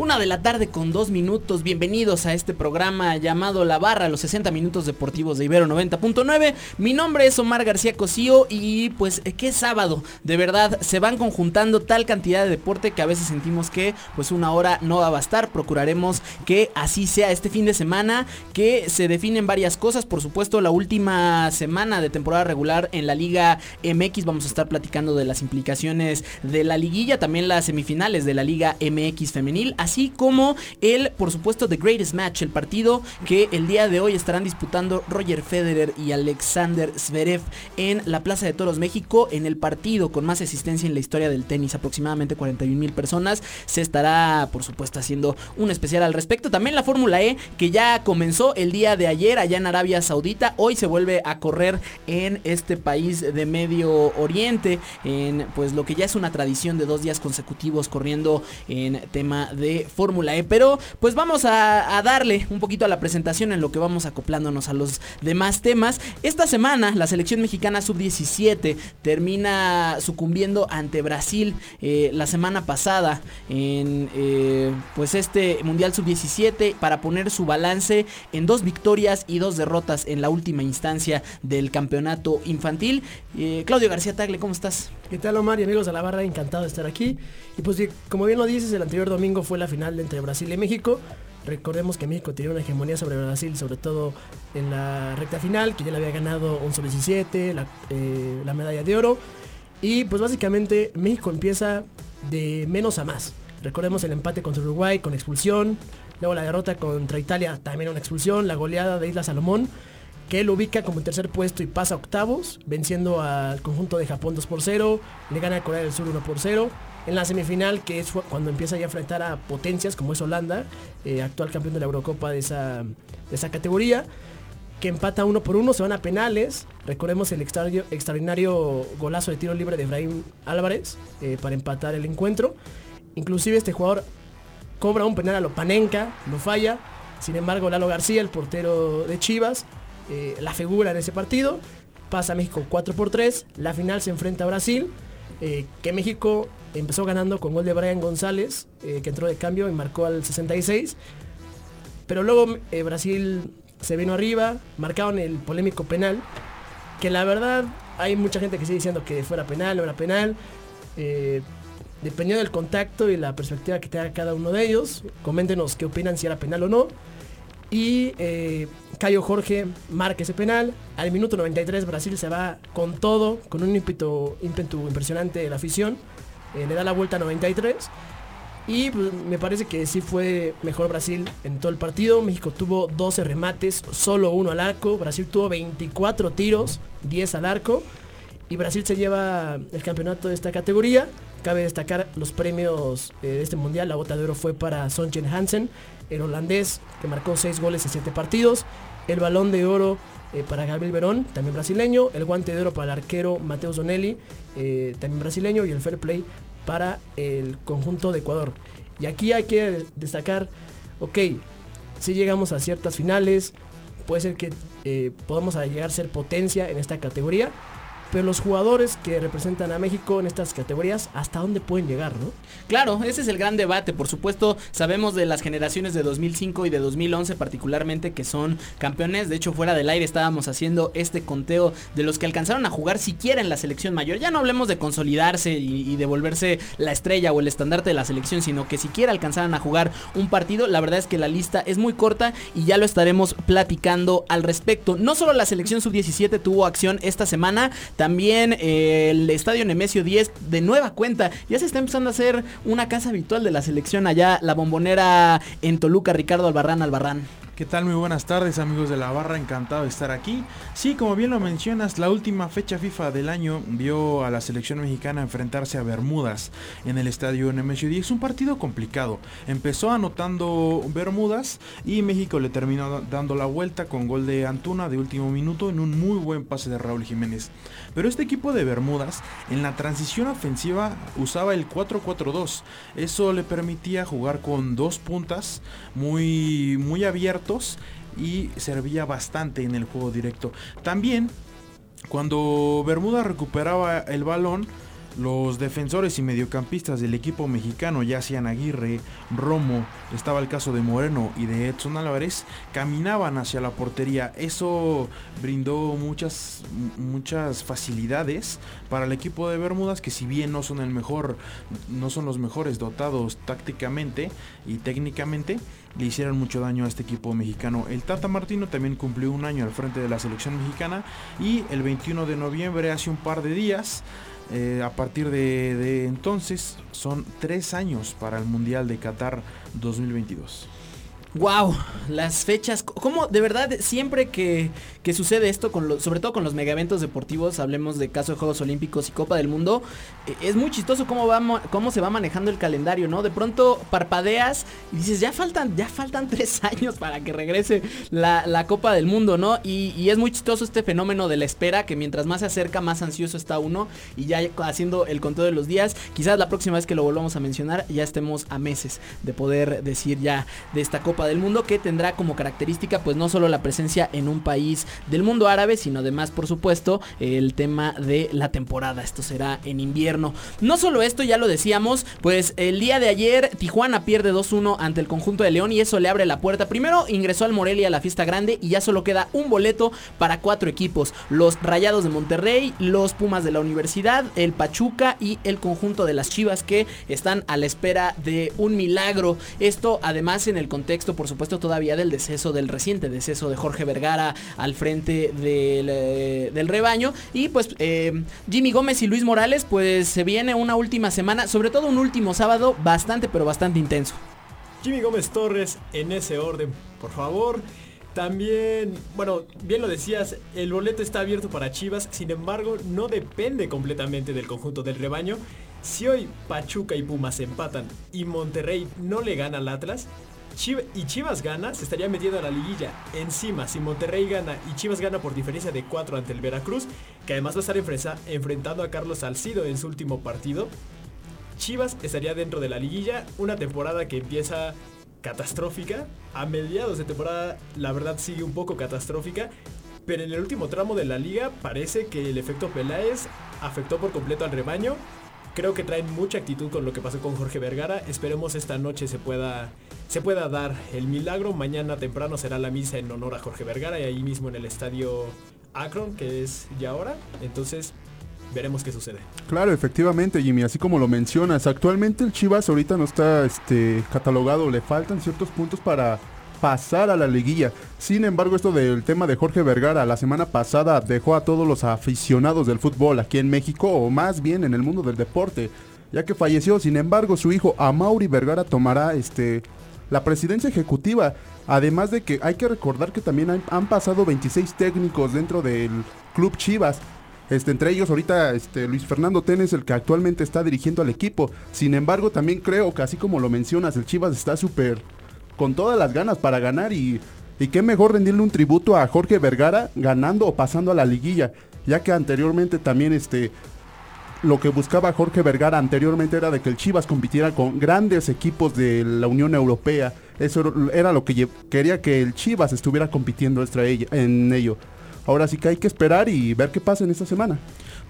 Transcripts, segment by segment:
Una de la tarde con dos minutos. Bienvenidos a este programa llamado La Barra, los 60 minutos deportivos de Ibero 90.9. Mi nombre es Omar García Cosío y pues eh, qué sábado. De verdad, se van conjuntando tal cantidad de deporte que a veces sentimos que pues una hora no va a bastar. Procuraremos que así sea este fin de semana, que se definen varias cosas. Por supuesto, la última semana de temporada regular en la Liga MX vamos a estar platicando de las implicaciones de la liguilla, también las semifinales de la Liga MX femenil como el, por supuesto, The Greatest Match, el partido que el día de hoy estarán disputando Roger Federer y Alexander Zverev en la Plaza de Toros México, en el partido con más asistencia en la historia del tenis, aproximadamente 41 mil personas. Se estará, por supuesto, haciendo un especial al respecto. También la Fórmula E, que ya comenzó el día de ayer allá en Arabia Saudita, hoy se vuelve a correr en este país de Medio Oriente, en pues lo que ya es una tradición de dos días consecutivos corriendo en tema de Fórmula E. Pero pues vamos a, darle un poquito a la presentación en lo que vamos acoplándonos a los demás temas. Esta semana la selección mexicana sub-17 termina sucumbiendo ante Brasil eh, la semana pasada en eh, pues este Mundial sub-17 para poner su balance en dos victorias y dos derrotas en la última instancia del campeonato infantil. Eh, Claudio García Tagle, ¿cómo estás? ¿Qué tal Omar y amigos de la barra? Encantado de estar aquí. Y pues como bien lo dices, el anterior domingo fue la final entre Brasil y México. Recordemos que México tenía una hegemonía sobre Brasil, sobre todo en la recta final, que ya le había ganado un sub-17, eh, la, medalla de oro. Y pues básicamente México empieza de menos a más. Recordemos el empate contra Uruguay con expulsión, luego la derrota contra Italia también una expulsión, la goleada de Isla Salomón que lo ubica como tercer puesto y pasa octavos, venciendo al conjunto de Japón 2 por 0, le gana a Corea del Sur 1 por 0. En la semifinal, que es cuando empieza ya a enfrentar a potencias como es Holanda, eh, actual campeón de la Eurocopa de esa, esa categoría, que empata uno por uno, se van a penales. Recordemos el extraordinario, golazo de tiro libre de Efraín Álvarez eh, para empatar el encuentro. Inclusive este jugador cobra un penal a lo Panenka, lo falla. Sin embargo, Lalo García, el portero de Chivas, eh, la figura en ese partido. Pasa a México 4 por 3. La final se enfrenta a Brasil. Eh, que México empezó ganando con gol de Brian González, eh, que entró de cambio y marcó al 66. Pero luego Brasil se vino arriba, marcaron el polémico penal. Que la verdad hay mucha gente que sigue diciendo que fuera penal, no era penal. dependiendo del contacto y la perspectiva que tenga cada uno de ellos, coméntenos qué opinan si era penal o no. Y Cayo Jorge marca ese penal. Al minuto 93 Brasil se va con todo, con un ímpetu, ímpetu impresionante de la afición. Eh, le da la vuelta a 93. Y pues, me parece que sí fue mejor Brasil en todo el partido. México tuvo 12 remates, solo uno al arco. Brasil tuvo 24 tiros, 10 al arco. Y Brasil se lleva el campeonato de esta categoría. Cabe destacar los premios eh, de este mundial. La bota de oro fue para Sonchen Hansen, el holandés, que marcó 6 goles en 7 partidos. El balón de oro eh, para Gabriel Verón, también brasileño, el guante de oro para el arquero Mateo Zonelli, eh, también brasileño, y el fair play para el conjunto de Ecuador. Y aquí hay que destacar, ok, si llegamos a ciertas finales, puede ser que podamos llegar a ser potencia en esta categoría, pero los jugadores que representan a México en estas categorías, ¿hasta dónde pueden llegar, no? Claro, ese es el gran debate. Por supuesto, sabemos de las generaciones de 2005 y de 2011 particularmente que son campeones. De hecho, fuera del aire estábamos haciendo este conteo de los que alcanzaron a jugar siquiera en la selección mayor. Ya no hablemos de consolidarse y, de volverse la estrella o el estandarte de la selección, sino que siquiera alcanzaron a jugar un partido. La verdad es que la lista es muy corta y ya lo estaremos platicando al respecto. No solo la selección sub-17 tuvo acción esta semana, También eh, el Estadio Nemesio 10 de nueva cuenta. Ya se está empezando a hacer una casa habitual de la selección allá, la bombonera en Toluca, Ricardo Albarrán Albarrán. ¿Qué tal? Muy buenas tardes amigos de la barra, encantado de estar aquí. Sí, como bien lo mencionas, la última fecha FIFA del año vio a la selección mexicana enfrentarse a Bermudas en el estadio Nemesio 10. Un partido complicado. Empezó anotando Bermudas y México le terminó dando la vuelta con gol de Antuna de último minuto en un muy buen pase de Raúl Jiménez. Pero este equipo de Bermudas en la transición ofensiva usaba el 4-4-2. Eso le permitía jugar con dos puntas muy, muy y servía bastante en el juego directo. También cuando Bermuda recuperaba el balón, los defensores y mediocampistas del equipo mexicano, ya sean Aguirre, Romo, estaba el caso de Moreno y de Edson Álvarez, caminaban hacia la portería. Eso brindó muchas, muchas facilidades para el equipo de Bermudas, que si bien no son el mejor, no son los mejores dotados tácticamente y técnicamente, le hicieron mucho daño a este equipo mexicano. El Tata Martino también cumplió un año al frente de la selección mexicana y el 21 de noviembre, hace un par de días, eh, a partir de, de entonces son tres años para el Mundial de Qatar 2022. Wow, las fechas, como de verdad siempre que, que sucede esto, con lo, sobre todo con los mega eventos deportivos, hablemos de caso de Juegos Olímpicos y Copa del Mundo, eh, es muy chistoso cómo, va, cómo se va manejando el calendario, ¿no? De pronto parpadeas y dices, ya faltan, ya faltan tres años para que regrese la, la Copa del Mundo, ¿no? Y, y, es muy chistoso este fenómeno de la espera, que mientras más se acerca, más ansioso está uno y ya haciendo el conteo de los días, quizás la próxima vez que lo volvamos a mencionar, ya estemos a meses de poder decir ya de esta Copa del Mundo que tendrá como característica pues no solo la presencia en un país del mundo árabe, sino además por supuesto el tema de la temporada. Esto será en invierno. No solo esto, ya lo decíamos, pues el día de ayer Tijuana pierde 2-1 ante el conjunto de León y eso le abre la puerta. Primero ingresó al Morelia a la fiesta grande y ya solo queda un boleto para cuatro equipos. Los Rayados de Monterrey, los Pumas de la Universidad, el Pachuca y el conjunto de las Chivas que están a la espera de un milagro. Esto además en el contexto por supuesto todavía del deceso, del reciente deceso de Jorge Vergara al frente del, eh, del rebaño. Y pues eh, Jimmy Gómez y Luis Morales, pues se viene una última semana, sobre todo un último sábado bastante, pero bastante intenso. Jimmy Gómez Torres en ese orden, por favor. También, bueno, bien lo decías, el boleto está abierto para Chivas, sin embargo, no depende completamente del conjunto del rebaño. Si hoy Pachuca y Pumas empatan y Monterrey no le gana al Atlas, Chiv y Chivas gana, se estaría metiendo a la liguilla. Encima, si Monterrey gana y Chivas gana por diferencia de 4 ante el Veracruz, que además va a estar enfrentando a Carlos Salcido en su último partido, Chivas estaría dentro de la liguilla, una temporada que empieza catastrófica. A mediados de temporada, la verdad sigue un poco catastrófica. Pero en el último tramo de la liga parece que el efecto Peláez afectó por completo al rebaño. Creo que traen mucha actitud con lo que pasó con Jorge Vergara. Esperemos esta noche se pueda se pueda dar el milagro. Mañana temprano será la misa en honor a Jorge Vergara y ahí mismo en el estadio Akron, que es ya ahora. Entonces, veremos qué sucede. Claro, efectivamente, Jimmy, así como lo mencionas, actualmente el Chivas ahorita no está este, catalogado, le faltan ciertos puntos para pasar a la liguilla. Sin embargo, esto del tema de Jorge Vergara, la semana pasada dejó a todos los aficionados del fútbol aquí en México, o más bien en el mundo del deporte, ya que falleció. Sin embargo, su hijo Amaury Vergara tomará este la presidencia ejecutiva. Además de que hay que recordar que también han, pasado 26 técnicos dentro del club Chivas. Este, entre ellos ahorita este, Luis Fernando Tenes, el que actualmente está dirigiendo al equipo. Sin embargo, también creo que así como lo mencionas, el Chivas está súper con todas las ganas para ganar y, y qué mejor rendirle un tributo a Jorge Vergara ganando o pasando a la liguilla, ya que anteriormente también este, lo que buscaba Jorge Vergara anteriormente era de que el Chivas compitiera con grandes equipos de la Unión Europea. Eso era lo que quería que el Chivas estuviera compitiendo en ello. Ahora sí que hay que esperar y ver qué pasa en esta semana.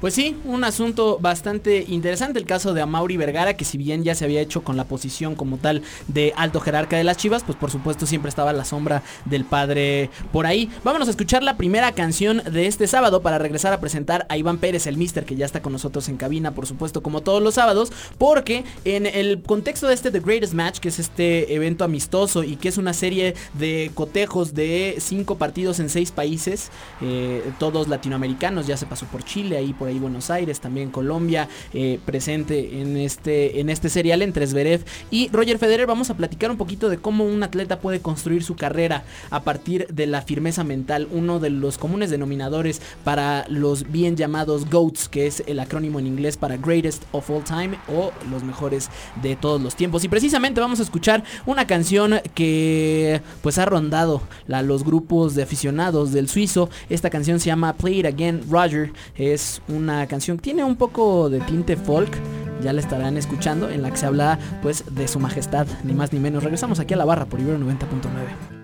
Pues sí, un asunto bastante interesante el caso de Amauri Vergara, que si bien ya se había hecho con la posición como tal de alto jerarca de las Chivas, pues por supuesto siempre estaba la sombra del padre por ahí. Vámonos a escuchar la primera canción de este sábado para regresar a presentar a Iván Pérez, el mister que ya está con nosotros en cabina, por supuesto, como todos los sábados, porque en el contexto de este The Greatest Match, que es este evento amistoso y que es una serie de cotejos de cinco partidos en seis países, eh, todos latinoamericanos, ya se pasó por Chile, ahí por ahí Buenos Aires, también Colombia, eh, presente en este, en este serial entre Zverev y Roger Federer. Vamos a platicar un poquito de cómo un atleta puede construir su carrera a partir de la firmeza mental, uno de los comunes denominadores para los bien llamados GOATs, que es el acrónimo en inglés para Greatest of All Time o los mejores de todos los tiempos. Y precisamente vamos a escuchar una canción que pues ha rondado la, los grupos de aficionados del suizo. Esta canción se llama Play It Again Roger. Es una canción que tiene un poco de tinte folk. Ya la estarán escuchando en la que se habla pues de su majestad, ni más ni menos. Regresamos aquí a la barra por Ibero 90.9.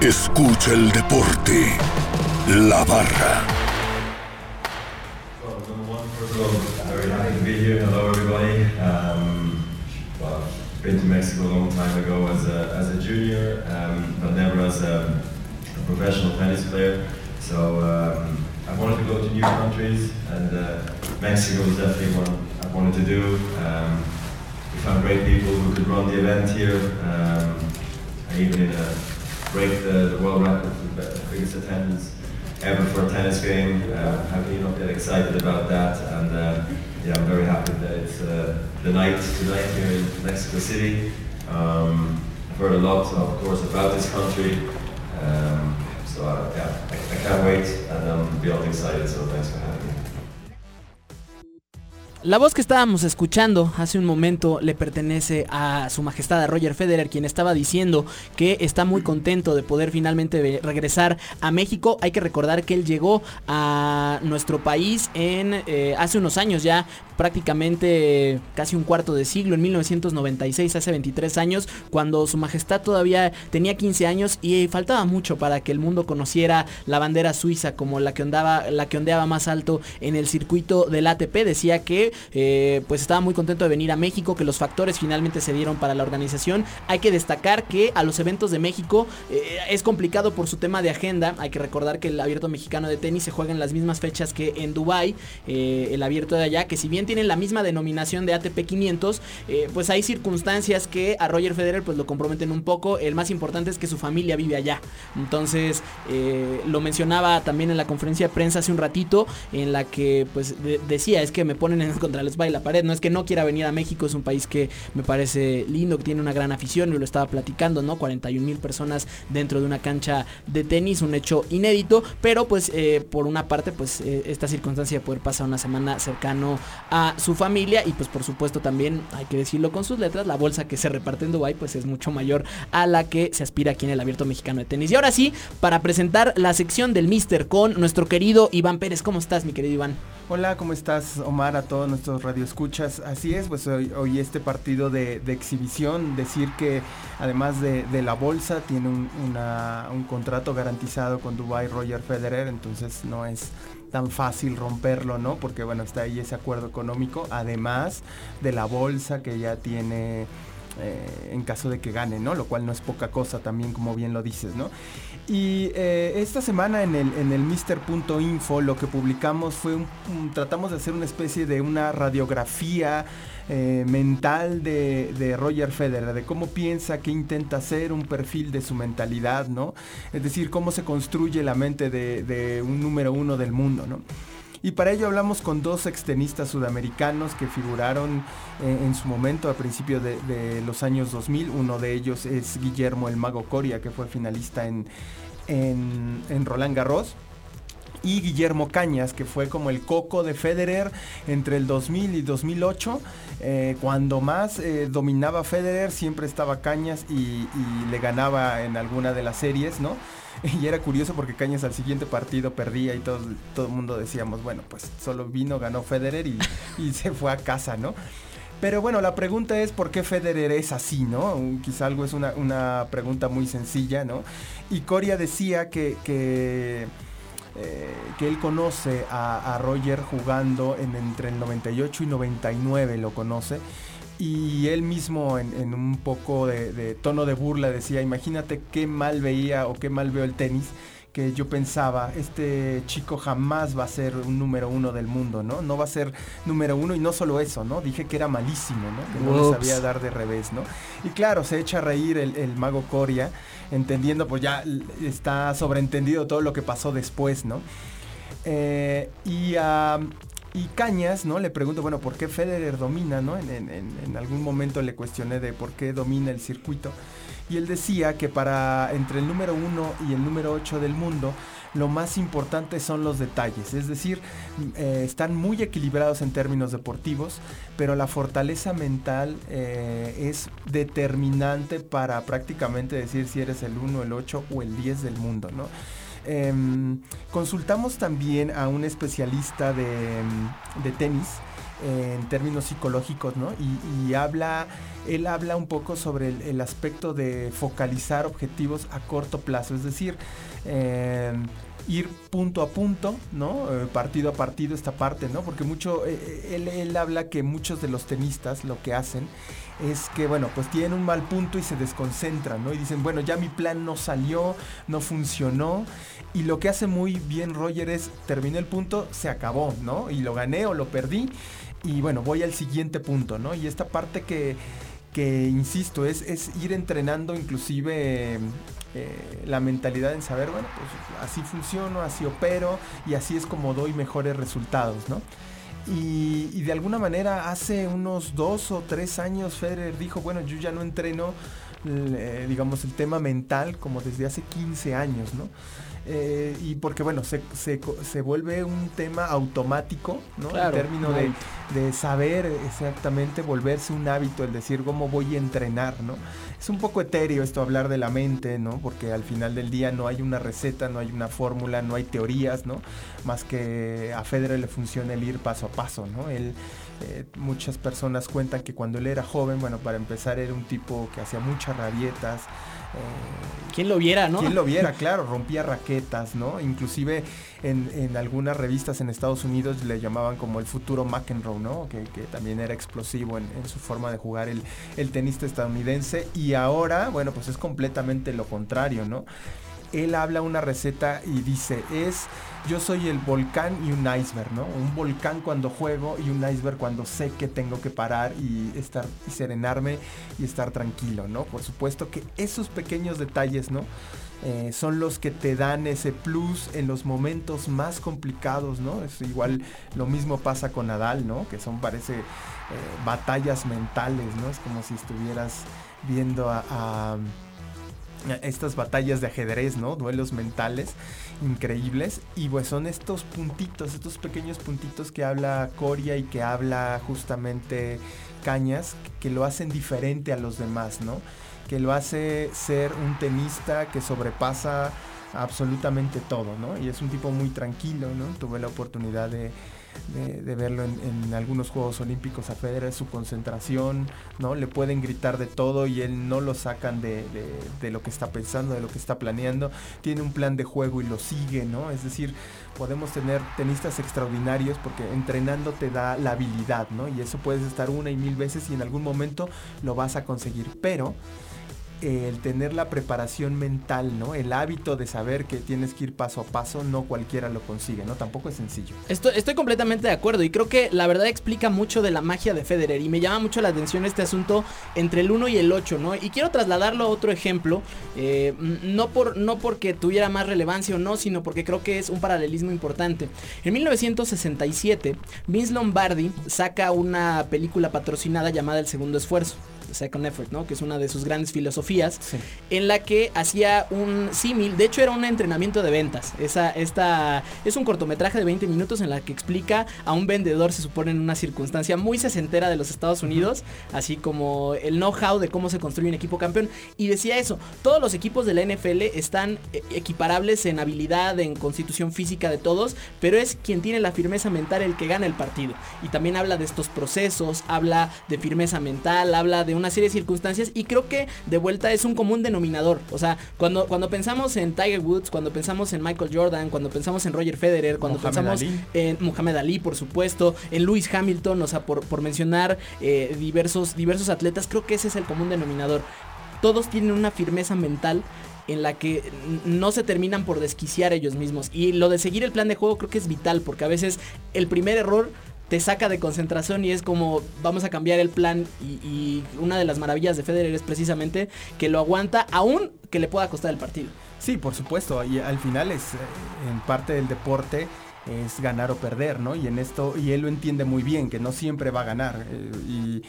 Escucha el deporte. La barra. Been to Mexico a long time ago as a, as a junior, um, but never as a, a professional tennis player. So um, I wanted to go to new countries, and uh, Mexico was definitely one I wanted to do. Um, we found great people who could run the event here. Um, I even in a break the, the world record for the biggest attendance ever for a tennis game. Uh, how can you not get excited about that? And uh, yeah, I'm very happy that it's uh, the night tonight here in Mexico City. Um, I've heard a lot, of course, about this country. Um, so uh, yeah, I, I can't wait, and I'm beyond excited. So thanks for having me. La voz que estábamos escuchando hace un momento le pertenece a su majestad a Roger Federer, quien estaba diciendo que está muy contento de poder finalmente regresar a México. Hay que recordar que él llegó a nuestro país en eh, hace unos años ya, prácticamente casi un cuarto de siglo, en 1996, hace 23 años, cuando su majestad todavía tenía 15 años y faltaba mucho para que el mundo conociera la bandera suiza como la que la que ondeaba más alto en el circuito del ATP. Decía que eh, pues estaba muy contento de venir a México, que los factores finalmente se dieron para la organización. Hay que destacar que a los eventos de México eh, es complicado por su tema de agenda. Hay que recordar que el abierto mexicano de tenis se juega en las mismas fechas que en Dubai, eh, el abierto de allá, que si bien tienen la misma denominación de ATP 500, eh, pues hay circunstancias que a Roger Federer pues lo comprometen un poco. El más importante es que su familia vive allá. Entonces, lo mencionaba también en la conferencia de prensa hace un ratito, en la que pues de- decía, es que me ponen en contra la espalda y la pared. No es que no quiera venir a México, es un país que me parece lindo, que tiene una gran afición, y lo estaba platicando, ¿no? 41 mil personas dentro de una cancha de tenis, un hecho inédito, pero pues eh, por una parte, pues eh, esta circunstancia de poder pasar una semana cercano a su familia y pues por supuesto también, hay que decirlo con sus letras, la bolsa que se reparte en Dubai pues es mucho mayor a la que se aspira aquí en el Abierto Mexicano de Tenis. Y ahora sí, para presentar la sección del Mister con nuestro querido Iván Pérez. ¿Cómo estás, mi querido Iván? Hola, ¿cómo estás Omar? A todos nuestros radioescuchas. Así es, pues hoy, este partido de, exhibición, decir que además de, la bolsa tiene un contrato garantizado con Dubai Roger Federer, entonces no es tan fácil romperlo, ¿no? Porque bueno, está ahí ese acuerdo económico, además de la bolsa que ya tiene eh, en caso de que gane, ¿no? Lo cual no es poca cosa también, como bien lo dices, ¿no? Y eh, esta semana en el, en el Mister.info lo que publicamos fue un, tratamos de hacer una especie de una radiografía eh, mental de, de Roger Federer, de cómo piensa, qué intenta hacer, un perfil de su mentalidad, ¿no? Es decir, cómo se construye la mente de, de un número uno del mundo, ¿no? Y para ello hablamos con dos extenistas sudamericanos que figuraron eh, en su momento a principios de, los años 2000. Uno de ellos es Guillermo el Mago Coria, que fue finalista en, en Roland Garros. Y Guillermo Cañas, que fue como el coco de Federer entre el 2000 y 2008. eh, cuando más eh, dominaba Federer, siempre estaba Cañas y, le ganaba en alguna de las series, ¿no? Y era curioso porque Cañas al siguiente partido perdía y todo, todo el mundo decíamos, bueno, pues solo vino, ganó Federer y, se fue a casa, ¿no? Pero bueno, la pregunta es por qué Federer es así, ¿no? Quizá algo es una, una pregunta muy sencilla, ¿no? Y Coria decía que, eh, que él conoce a, Roger jugando en, entre el 98 y 99, lo conoce. Y él mismo en, un poco de tono de burla decía, imagínate qué mal veía o qué mal veo el tenis, que yo pensaba, este chico jamás va a ser un número uno del mundo, ¿no? No va a ser número uno y no solo eso, ¿no? Dije que era malísimo, ¿no? Que no le Ups. sabía dar de revés, ¿no? Y claro, se echa a reír el, el mago Coria, entendiendo, pues ya está sobreentendido todo lo que pasó después, ¿no? Eh, y, ah, y Cañas, ¿no? Le pregunto, bueno, ¿por qué Federer domina, ¿no? En- en- en algún momento le cuestioné de por qué domina el circuito. Y él decía que para entre el número 1 y el número 8 del mundo, lo más importante son los detalles. Es decir, eh, están muy equilibrados en términos deportivos, pero la fortaleza mental eh, es determinante para prácticamente decir si eres el 1, el 8 o el 10 del mundo, ¿no? Em, consultamos también a un especialista de, tenis en términos psicológicos, ¿no? Y, habla, él habla un poco sobre el, el aspecto de focalizar objetivos a corto plazo, es decir, em, ir punto a punto, ¿no? Eh, partido a partido esta parte, ¿no? Porque mucho, eh, eh, él, él habla que muchos de los tenistas lo que hacen es que, bueno, pues tienen un mal punto y se desconcentran, ¿no? Y dicen, bueno, ya mi plan no salió, no funcionó. Y lo que hace muy bien Roger es, terminé el punto, se acabó, ¿no? Y lo gané o lo perdí. Y bueno, voy al siguiente punto, ¿no? Y esta parte que, que insisto, es, es ir entrenando inclusive eh, la mentalidad en saber, bueno, pues así funciono, así opero y así es como doy mejores resultados, ¿no? Y, de alguna manera hace unos dos o tres años Federer dijo, bueno, yo ya no entreno, eh, digamos, el tema mental como desde hace 15 años, ¿no? Eh, y porque, bueno, se, se se vuelve un tema automático, ¿no? Claro, en términos de, de saber exactamente, volverse un hábito, el decir cómo voy a entrenar, ¿no? Es un poco etéreo esto hablar de la mente, ¿no? Porque al final del día no hay una receta, no hay una fórmula, no hay teorías, ¿no? Más que a Federer le funciona el ir paso a paso, ¿no? Él, eh, muchas personas cuentan que cuando él era joven, bueno, para empezar era un tipo que hacía muchas rabietas. eh, ¿Quién lo viera, no? quien lo viera, claro, rompía raquetas, ¿no? Inclusive en, algunas revistas en Estados Unidos le llamaban como el futuro McEnroe, ¿no? Que, también era explosivo en, en su forma de jugar el, el tenista estadounidense. Y ahora, bueno, pues es completamente lo contrario, ¿no? Él habla una receta y dice, es, yo soy el volcán y un iceberg, ¿no? Un volcán cuando juego y un iceberg cuando sé que tengo que parar y estar y serenarme y estar tranquilo, ¿no? Por supuesto que esos pequeños detalles, ¿no? Eh, son los que te dan ese plus en los momentos más complicados, ¿no? Es igual lo mismo pasa con Nadal, ¿no? Que son parece eh, batallas mentales, ¿no? Es como si estuvieras viendo a, estas batallas de ajedrez, ¿no? Duelos mentales increíbles y pues son estos puntitos, estos pequeños puntitos que habla Coria y que habla justamente Cañas que lo hacen diferente a los demás, ¿no? Que lo hace ser un tenista que sobrepasa absolutamente todo, ¿no? Y es un tipo muy tranquilo, ¿no? Tuve la oportunidad de, verlo en, algunos Juegos Olímpicos a Federer, su concentración, ¿no? Le pueden gritar de todo y él no lo sacan de lo que está pensando, de lo que está planeando. Tiene un plan de juego y lo sigue, ¿no? Es decir, podemos tener tenistas extraordinarios porque entrenando te da la habilidad, ¿no? Y eso puedes estar una y mil veces y en algún momento lo vas a conseguir. Pero el tener la preparación mental, ¿no? El hábito de saber que tienes que ir paso a paso, no cualquiera lo consigue, ¿no? Tampoco es sencillo. Estoy, completamente de acuerdo y creo que la verdad explica mucho de la magia de Federer y me llama mucho la atención este asunto entre el 1 y el 8, ¿no? Y quiero trasladarlo a otro ejemplo, eh, no, por, no porque tuviera más relevancia o no, sino porque creo que es un paralelismo importante. En 1967, Vince Lombardi saca una película patrocinada llamada El Segundo Esfuerzo. Second Effort, ¿no? Que es una de sus grandes filosofías en la que hacía un símil, de hecho era un entrenamiento de ventas. Esa, esta, es un cortometraje de 20 minutos en la que explica a un vendedor, se supone en una circunstancia muy sesentera de los Estados Unidos, así como el know-how de cómo se construye un equipo campeón. Y decía eso, todos los equipos de la NFL están eh, equiparables en habilidad, en constitución física de todos, pero es quien tiene la firmeza mental el que gana el partido. Y también habla de estos procesos, habla de firmeza mental, habla de una serie de circunstancias y creo que de vuelta es un común denominador. O sea, cuando, cuando pensamos en Tiger Woods, cuando pensamos en Michael Jordan, cuando pensamos en Roger Federer, cuando pensamos Ali. en Muhammad Ali, por supuesto, en Lewis Hamilton, o sea, por, por mencionar eh, diversos, diversos atletas, creo que ese es el común denominador. Todos tienen una firmeza mental en la que no se terminan por desquiciar ellos mismos. Y lo de seguir el plan de juego creo que es vital, porque a veces el primer error te saca de concentración y es como vamos a cambiar el plan y, una de las maravillas de Federer es precisamente que lo aguanta aún que le pueda costar el partido. Sí, por supuesto, y al final es eh, en parte del deporte es ganar o perder, ¿no? Y en esto, y él lo entiende muy bien, que no siempre va a ganar. Eh, y,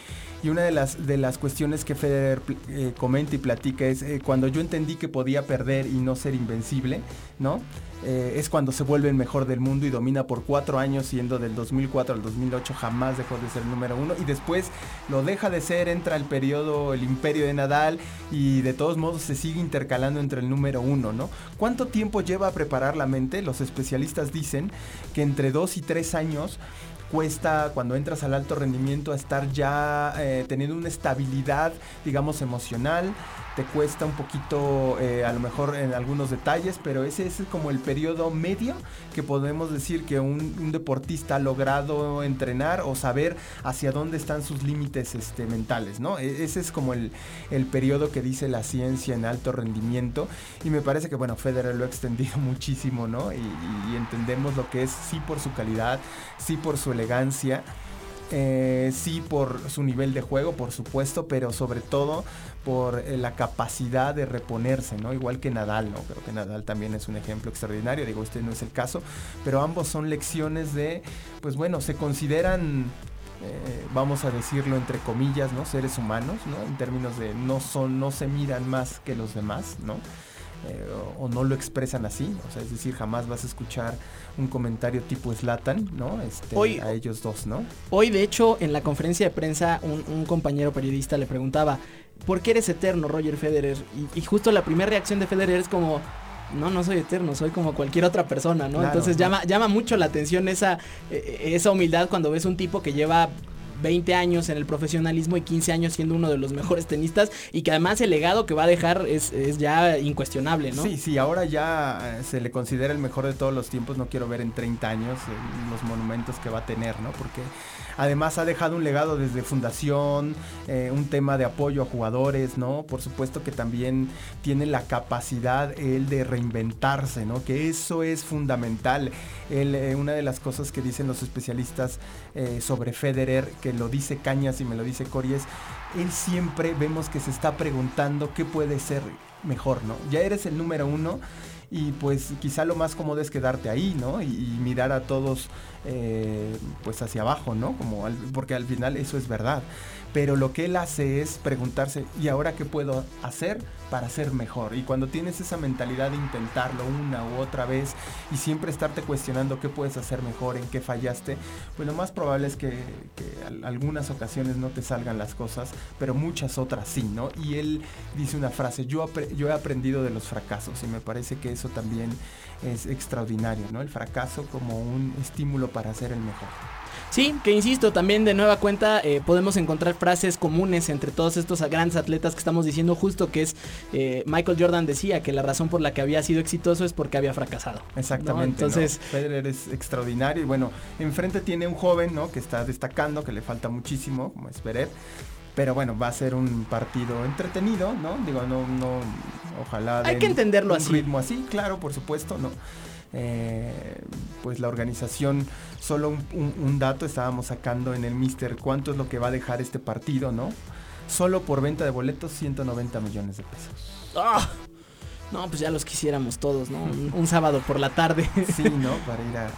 una de las, de las cuestiones que Federer eh, comenta y platica es cuando yo entendí que podía perder y no ser invencible, ¿no? Eh, es cuando se vuelve el mejor del mundo y domina por cuatro años, siendo del 2004 al 2008 jamás dejó de ser número uno y después lo deja de ser, entra el periodo, el imperio de Nadal y de todos modos se sigue intercalando entre el número uno, ¿no? ¿Cuánto tiempo lleva a preparar la mente? Los especialistas dicen que entre dos y tres años cuesta cuando entras al alto rendimiento a estar ya eh, teniendo una estabilidad, digamos, emocional. Te cuesta un poquito, eh, a lo mejor en algunos detalles, pero ese es como el periodo medio que podemos decir que un, deportista ha logrado entrenar o saber hacia dónde están sus límites este, mentales, ¿no? E, ese es como el, el periodo que dice la ciencia en alto rendimiento y me parece que, bueno, Federer lo ha extendido muchísimo, ¿no? Y, entendemos lo que es sí por su calidad, sí por su elegancia. Eh, sí por su nivel de juego, por supuesto, pero sobre todo por eh, la capacidad de reponerse, ¿no? Igual que Nadal, ¿no? Creo que Nadal también es un ejemplo extraordinario, digo, este no es el caso, pero ambos son lecciones de, pues bueno, se consideran eh, vamos a decirlo entre comillas, ¿no? Seres humanos, ¿no? En términos de no son, no se miran más que los demás, ¿no? Eh, o, no lo expresan así, o sea, es decir, jamás vas a escuchar un comentario tipo Slatan, ¿no? Este, hoy, a ellos dos, ¿no? Hoy, de hecho, en la conferencia de prensa, un, compañero periodista le preguntaba, ¿por qué eres eterno, Roger Federer? Y, justo la primera reacción de Federer es como, no, no soy eterno, soy como cualquier otra persona, ¿no? Entonces llama, llama mucho la atención esa, e, esa humildad cuando ves un tipo que lleva 20 años en el profesionalismo y 15 años siendo uno de los mejores tenistas y que además el legado que va a dejar es, ya incuestionable, ¿no? Sí, sí, ahora ya eh, se le considera el mejor de todos los tiempos, no quiero ver en 30 años eh, los monumentos que va a tener, ¿no? Porque además ha dejado un legado desde fundación, eh, un tema de apoyo a jugadores, ¿no? Por supuesto que también tiene la capacidad él de reinventarse, ¿no? Que eso es fundamental. una de las cosas que dicen los especialistas sobre Federer, que lo dice Cañas y me lo dice Cories, él siempre vemos que se está preguntando qué puede ser mejor, ¿no? Ya eres el número uno y pues quizá lo más cómodo es quedarte ahí, ¿no? Y, mirar a todos eh, pues hacia abajo, ¿no? Porque al final eso es verdad. Pero lo que él hace es preguntarse, ¿y ahora qué puedo hacer? Para ser mejor. Y cuando tienes esa mentalidad de intentarlo una u otra vez y siempre estarte cuestionando qué puedes hacer mejor, en qué fallaste, pues lo más probable es que, algunas ocasiones no te salgan las cosas, pero muchas otras sí, ¿no? Y él dice una frase, yo, yo he aprendido de los fracasos y me parece que eso también es extraordinario, ¿no? El fracaso como un estímulo para ser el mejor. Sí, que insisto, también de nueva cuenta eh, podemos encontrar frases comunes entre todos estos grandes atletas que estamos diciendo justo que es eh, Michael Jordan decía que la razón por la que había sido exitoso es porque había fracasado. Exactamente. Entonces, Federer es extraordinario y bueno, enfrente tiene un joven, ¿no? Que está destacando, que le falta muchísimo, como es Pero bueno, va a ser un partido entretenido, ¿no? Digo, no, no, ojalá. Hay que entenderlo un así. ritmo así, claro, por supuesto, ¿no? Eh, pues la organización, solo un, dato estábamos sacando en el Mister, cuánto es lo que va a dejar este partido, ¿no? Solo por venta de boletos, 190 millones de pesos. ¡Ah! No, pues ya los quisiéramos todos, ¿no? Un, sábado por la tarde. Sí, ¿no? Para ir a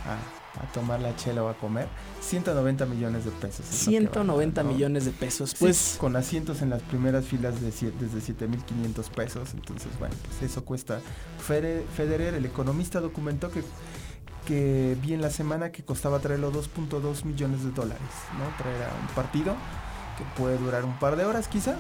a tomar la chela o a comer, 190 millones de pesos. 190 millones de pesos. Pues con asientos en las primeras filas de desde 7500 pesos, entonces bueno, pues eso cuesta. Federer, el economista documentó que que vi en la semana que costaba traerlo 2.2 millones de dólares, ¿no? Traer a un partido que puede durar un par de horas quizá,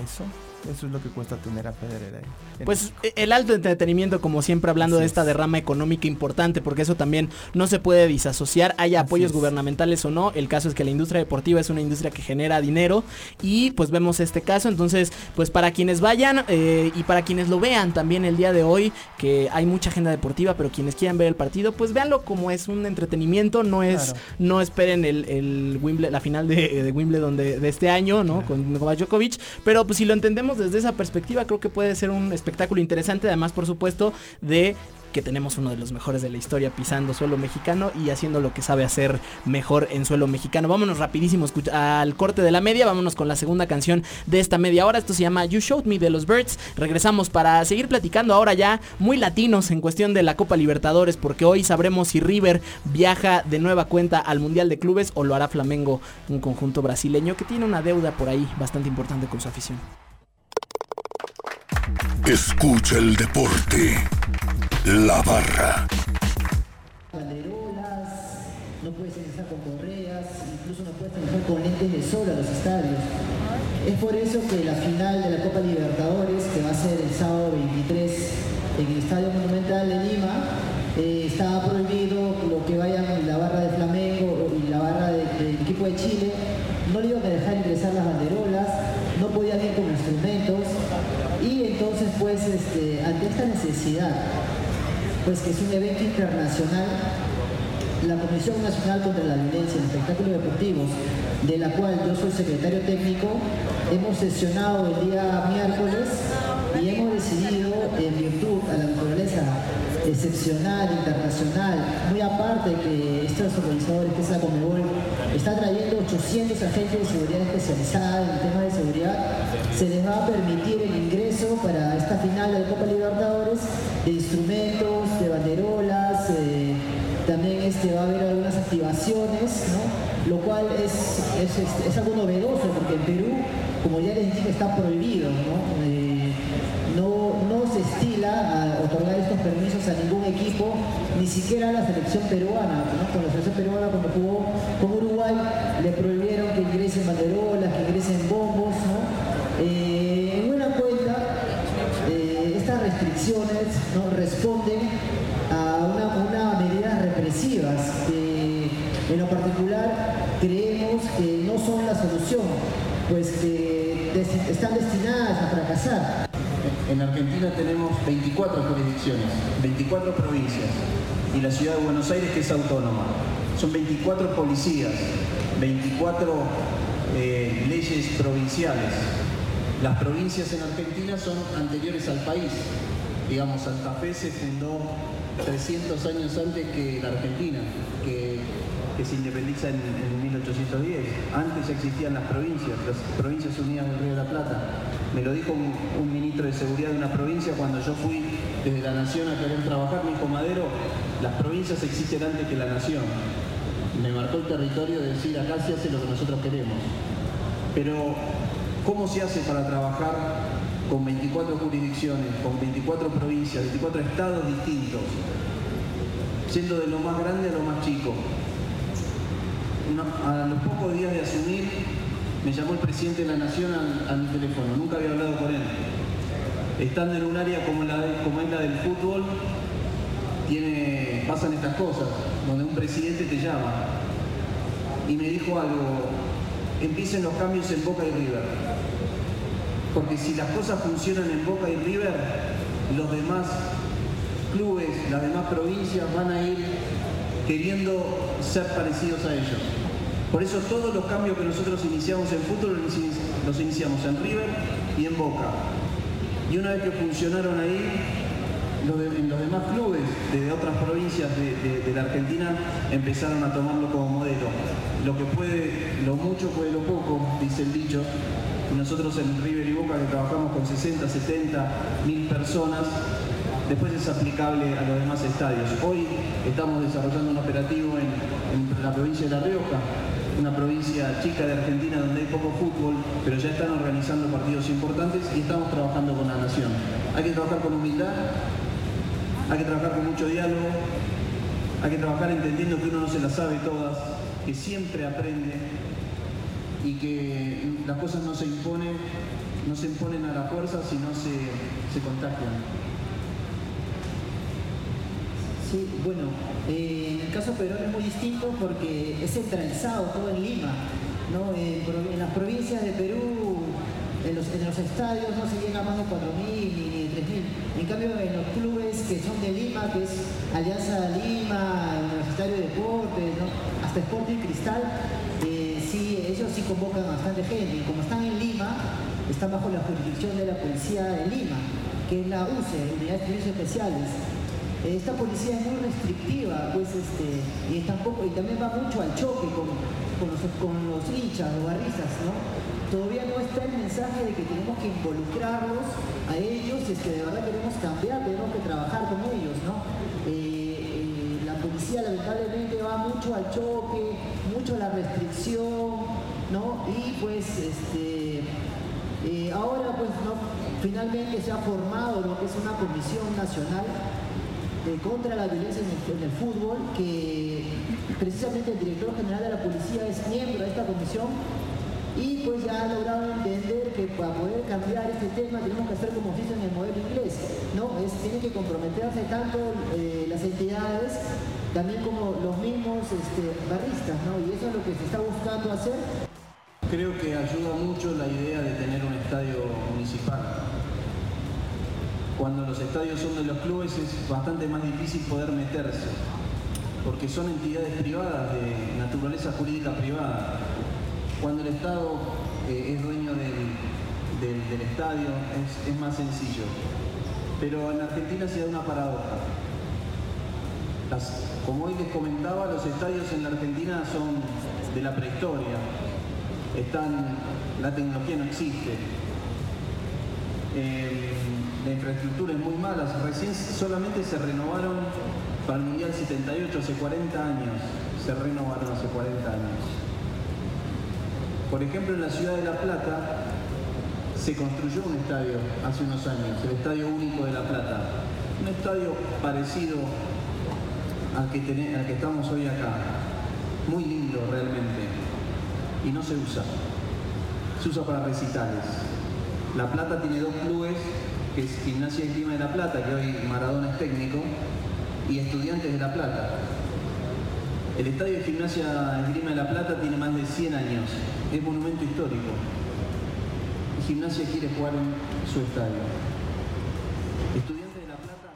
eso, eso es lo que cuesta tener a Federer ahí. Pues e, el alto entretenimiento, como siempre hablando de esta derrama económica importante, porque eso también no se puede disasociar, haya apoyos gubernamentales o no. El caso es que la industria deportiva es una industria que genera dinero y pues vemos este caso. Entonces, pues para quienes vayan eh, y para quienes lo vean también el día de hoy, que hay mucha agenda deportiva, pero quienes quieran ver el partido, pues véanlo como es un entretenimiento, no es, no esperen el, el la final de, Wimbledon de, de, este año, ¿no? Con Novak Djokovic, pero pues si lo entendemos desde esa perspectiva, creo que puede ser un espectáculo interesante, además por supuesto de que tenemos uno de los mejores de la historia pisando suelo mexicano y haciendo lo que sabe hacer mejor en suelo mexicano. Vámonos rapidísimo al corte de la media, vámonos con la segunda canción de esta media hora. Esto se llama You Showed Me de los Birds. Regresamos para seguir platicando ahora ya muy latinos en cuestión de la Copa Libertadores, porque hoy sabremos si River viaja de nueva cuenta al Mundial de Clubes o lo hará Flamengo, un conjunto brasileño que tiene una deuda por ahí bastante importante con su afición. Escucha el deporte. La barra. Banderolas, no puedes ingresar con correas, incluso no puedes entrar con lentes de sol a los estadios. Es por eso que la final de la Copa Libertadores, que va a ser el sábado 23 en el Estadio Monumental de Lima, eh, estaba prohibido lo que vayan la barra de Flamengo y la barra del equipo de Chile. No le iban a dejar ingresar las banderolas, no podían ir con instrumentos. Y entonces, pues, este, ante esta necesidad pues que es un evento internacional, la Comisión Nacional contra la Violencia en Espectáculos Deportivos, de la cual yo soy secretario técnico, hemos sesionado el día miércoles y hemos decidido, en virtud a la naturaleza excepcional, internacional, muy aparte que estos organizadores, que es la Comebol, está trayendo 800 agentes de seguridad especializada en el tema de seguridad, se les va a permitir el ingreso para esta final de Copa Libertadores de instrumentos, de banderolas, eh, también este, va a haber algunas activaciones, lo cual es, es, algo novedoso porque en Perú, como ya les dije, está prohibido. ¿no? Eh, se estila a otorgar estos permisos a ningún equipo, ni siquiera a la selección peruana. Con la selección peruana cuando jugó con Uruguay le prohibieron que ingresen banderolas, que ingresen bombos. Eh, en buena cuenta, eh, estas restricciones ¿no? responden a una, medidas represivas que en lo particular creemos que no son la solución, pues que están destinadas a fracasar. En Argentina tenemos 24 jurisdicciones, 24 provincias y la ciudad de Buenos Aires que es autónoma. Son 24 policías, 24 eh, leyes provinciales. Las provincias en Argentina son anteriores al país. Digamos, Santa Fe se fundó 300 años antes que la Argentina, que, se independiza en, en 1810. Antes existían las provincias, las provincias unidas del Río de la Plata. Me lo dijo un, ministro de seguridad de una provincia cuando yo fui desde la nación a querer trabajar. Me dijo, las provincias existen antes que la nación. Me marcó el territorio de decir, acá se hace lo que nosotros queremos. Pero, ¿cómo se hace para trabajar con 24 jurisdicciones, con 24 provincias, 24 estados distintos? Siendo de lo más grande a lo más chico. a los pocos días de asumir, me llamó el presidente de la Nación a, mi teléfono, nunca había hablado con él. Estando en un área como, la como es la del fútbol, pasan estas cosas, donde un presidente te llama y me dijo algo, empiecen los cambios en Boca y River. Porque si las cosas funcionan en Boca y River, los demás clubes, las demás provincias van a ir queriendo ser parecidos a ellos. Por eso todos los cambios que nosotros iniciamos en fútbol los iniciamos en River y en Boca. Y una vez que funcionaron ahí, los demás clubes de otras provincias de, la Argentina empezaron a tomarlo como modelo. Lo que puede, lo mucho puede lo poco, dice el dicho. Nosotros en River y Boca que trabajamos con 60, 70 mil personas, después es aplicable a los demás estadios. Hoy estamos desarrollando un operativo en la provincia de La Rioja, una provincia chica de Argentina donde hay poco fútbol, pero ya están organizando partidos importantes y estamos trabajando con la nación. Hay que trabajar con humildad, hay que trabajar con mucho diálogo, hay que trabajar entendiendo que uno no se las sabe todas, que siempre aprende y que las cosas no se imponen, no se imponen a la fuerza, sino se, se contagian. Sí, bueno, eh, en el caso Perú es muy distinto porque es centralizado todo en Lima. ¿no? en las provincias de Perú, en los, estadios no se llega a más de 4.000 ni de 3.000. En cambio, en los clubes que son de Lima, que es Alianza Lima, Universitario de Deportes, hasta Sporting Cristal, ellos sí convocan a bastante gente. Y como están en Lima, están bajo la jurisdicción de la policía de Lima, que es la UCE, Unidad de Servicios Especiales. Esta policía es muy restrictiva, pues este, y, tampoco, y también va mucho al choque con, con, los, con los hinchas, los barristas, ¿no? Todavía no está el mensaje de que tenemos que involucrarlos a ellos, es que de verdad queremos cambiar, tenemos que trabajar con ellos, ¿no? Eh, eh, la policía lamentablemente va mucho al choque, mucho la restricción, ¿no? Y pues este, eh, ahora pues finalmente se ha formado lo que es una comisión nacional eh, contra la violencia en el, fútbol, que precisamente el director general de la policía es miembro de esta comisión y pues ya ha logrado entender que para poder cambiar este tema tenemos que hacer como se en el modelo inglés, ¿no? Es, tienen que comprometerse tanto eh, las entidades también como los mismos este, barristas, ¿no? Y eso es lo que se está buscando hacer. Creo que ayuda mucho la idea de tener un estadio municipal cuando los estadios son de los clubes es bastante más difícil poder meterse, porque son entidades privadas de naturaleza jurídica privada. Cuando el Estado eh, es dueño del, del, estadio es, es, más sencillo. Pero en Argentina se da una paradoja. Como hoy les comentaba, los estadios en la Argentina son de la prehistoria. Están, la tecnología no existe. Eh, la infraestructura es muy mala, recién solamente se renovaron para el Mundial 78, hace 40 años, se renovaron hace 40 años. Por ejemplo, en la ciudad de La Plata se construyó un estadio hace unos años, el Estadio Único de La Plata, un estadio parecido al que, al que estamos hoy acá, muy lindo realmente, y no se usa, se usa para recitales. La Plata tiene dos clubes que es Gimnasia Esgrima de La Plata, que hoy Maradona es técnico, y Estudiantes de La Plata. El estadio de Gimnasia Esgrima de La Plata tiene más de 100 años, es monumento histórico. Y Gimnasia quiere jugar en su estadio. Estudiantes de La Plata.